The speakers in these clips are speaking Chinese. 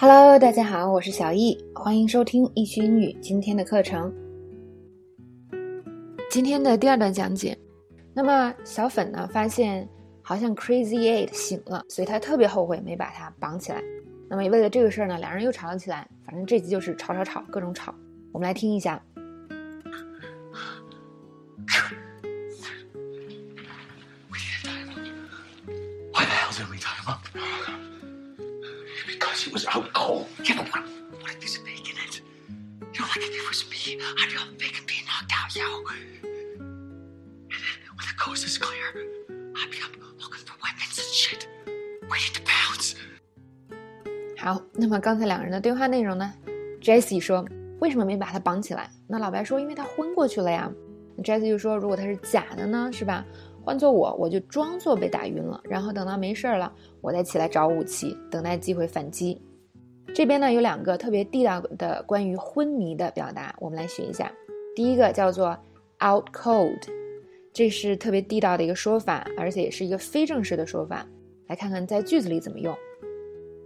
Hello，大家好，我是小易，欢迎收听易趣英语今天的课程。今天的第二段讲解，那么小粉呢发现好像 Crazy Eight 醒了，所以他特别后悔没把他绑起来。那么为了这个事儿呢，两人又吵了起来。反正这集就是吵吵吵，各种吵。我们来听一下。Why the hell did we tie him up? Because he was out cold. You know what? What if he's faking in it? You know, like if it was me, I'd be all faking being knocked out, yo. And then when the coast is clear, I'd be up looking for weapons and shit, waiting to pounce. 好，那么刚才两个人的对话内容呢？Jessie 说：“为什么没把他绑起来？”那老白说：“因为他昏过去了呀。”Jessie 就说：“如果他是假的呢，是吧？换做我，我就装作被打晕了，然后等到没事儿了，我再起来找武器，等待机会反击。”这边呢有两个特别地道的关于昏迷的表达，我们来学一下。第一个叫做 “out cold”，这是特别地道的一个说法，而且也是一个非正式的说法。来看看在句子里怎么用。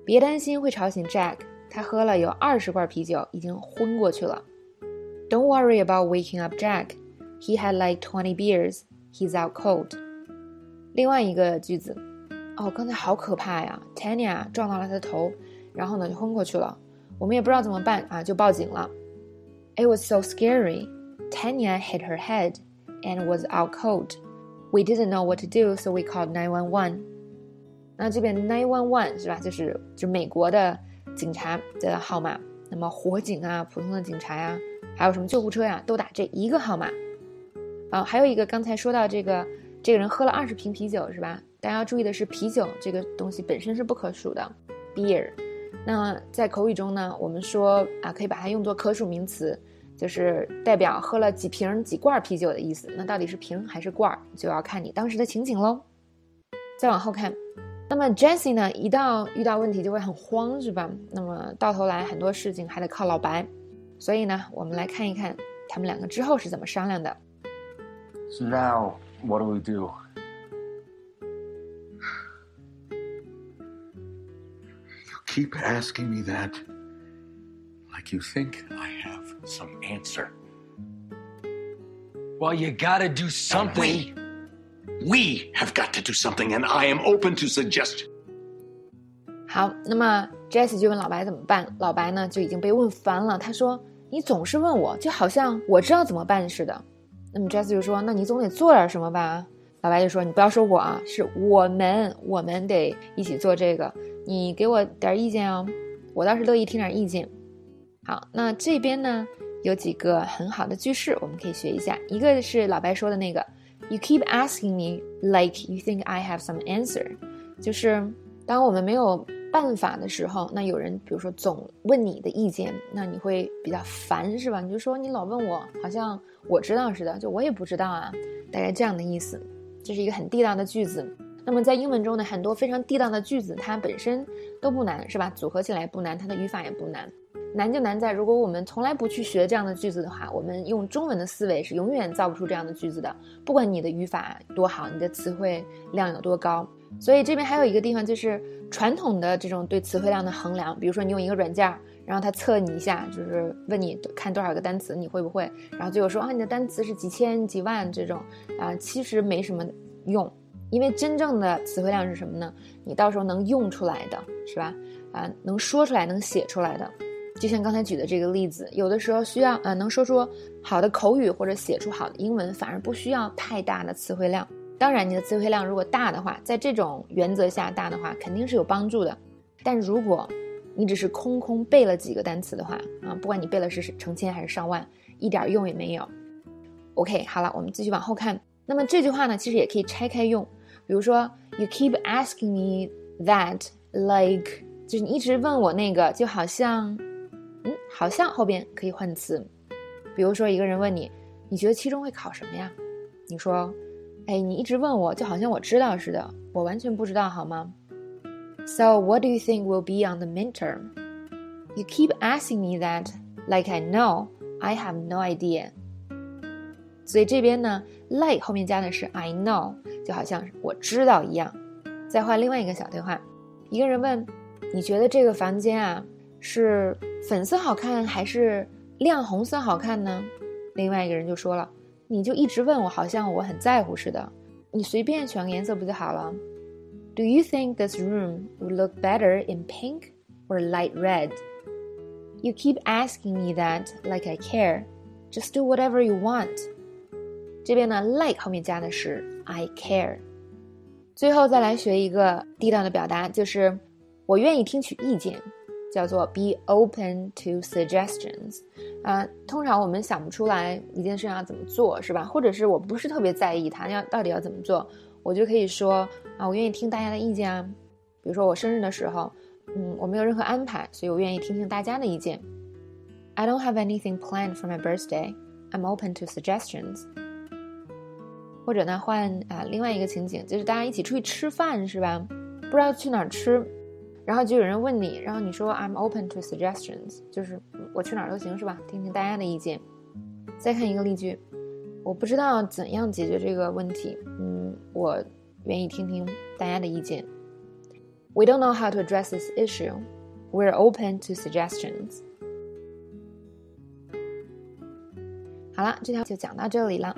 别担心会吵醒 Jack，他喝了有二十罐啤酒，已经昏过去了。Don't worry about waking up Jack. He had like twenty beers. He's out cold. 另外一个句子，哦，刚才好可怕呀！Tanya 撞到了他的头，然后呢就昏过去了。我们也不知道怎么办啊，就报警了。It was so scary. Tanya hit her head and was out cold. We didn't know what to do, so we called nine one one. 那这边 nine one one 是吧？就是就美国的警察的号码。那么火警啊，普通的警察呀，还有什么救护车呀，都打这一个号码。啊，还有一个刚才说到这个，这个人喝了二十瓶啤酒是吧？大家要注意的是，啤酒这个东西本身是不可数的，beer。那在口语中呢，我们说啊，可以把它用作可数名词，就是代表喝了几瓶几罐啤酒的意思。那到底是瓶还是罐，就要看你当时的情景喽。再往后看。那么 Jessie 呢，一到遇到问题就会很慌，是吧？那么到头来很多事情还得靠老白，所以呢，我们来看一看他们两个之后是怎么商量的。So now, what do we do? You keep asking me that like you think I have some answer. Well, you gotta do something. We, we have got to do something, and I am open to suggestion. 好，那么 Jessie 就问老白怎么办，老白呢就已经被问烦了，他说：“你总是问我，就好像我知道怎么办似的。” 那么 Jess 就说：“那你总得做点什么吧？”老白就说：“你不要说我啊，是我们，我们得一起做这个，你给我点意见哦，我倒是乐意听点意见。”好，那这边呢有几个很好的句式，我们可以学一下。一个是老白说的那个，“You keep asking me like you think I have some answer”，就是当我们没有办法的时候，那有人比如说总问你的意见，那你会比较烦，是吧？你就说你老问我，好像我知道似的，就我也不知道啊，大概这样的意思。这是一个很地道的句子。那么在英文中呢，很多非常地道的句子，它本身都不难，是吧？组合起来不难，它的语法也不难。难就难在，如果我们从来不去学这样的句子的话，我们用中文的思维是永远造不出这样的句子的。不管你的语法多好，你的词汇量有多高。所以这边还有一个地方就是传统的这种对词汇量的衡量，比如说你用一个软件，然后它测你一下，就是问你看多少个单词，你会不会？然后最后说啊，你的单词是几千几万这种啊，其实没什么用，因为真正的词汇量是什么呢？你到时候能用出来的是吧？啊，能说出来、能写出来的，就像刚才举的这个例子，有的时候需要呃能说出好的口语或者写出好的英文，反而不需要太大的词汇量。当然，你的词汇量如果大的话，在这种原则下大的话，肯定是有帮助的。但如果你只是空空背了几个单词的话，啊，不管你背了是成千还是上万，一点用也没有。OK，好了，我们继续往后看。那么这句话呢，其实也可以拆开用。比如说，You keep asking me that, like，就是你一直问我那个，就好像，嗯，好像后边可以换词。比如说，一个人问你，你觉得期中会考什么呀？你说。哎，你一直问我，就好像我知道似的，我完全不知道，好吗？So what do you think will be on the midterm? You keep asking me that, like I know. I have no idea. 所以这边呢，like 后面加的是 I know，就好像我知道一样。再换另外一个小对话，一个人问：“你觉得这个房间啊，是粉色好看还是亮红色好看呢？另外一个人就说了，你就一直问我，好像我很在乎似的。你随便选个颜色不就好了？Do you think this room would look better in pink or light red? You keep asking me that like I care. Just do whatever you want. 这边呢，like 后面加的是 I care。最后再来学一个地道的表达，就是我愿意听取意见， 叫做 be open to suggestions。啊，通常我们想不出来一件事要怎么做，是吧？或者是我不是特别在意它要到底要怎么做，我就可以说啊，我愿意听大家的意见啊。比如说我生日的时候，嗯，我没有任何安排，所以我愿意听听大家的意见。I don't have anything planned for my birthday. I'm open to suggestions. 或者呢，换啊另外一个情景，就是大家一起出去吃饭，是吧？不知道去哪儿吃，然后就有人问你，然后你说 I'm open to suggestions，就是我去哪儿都行，是吧？听听大家的意见。再看一个例句，我不知道怎样解决这个问题，嗯，我愿意听听大家的意见。We don't know how to address this issue. We're open to suggestions. 好了，这条就讲到这里了。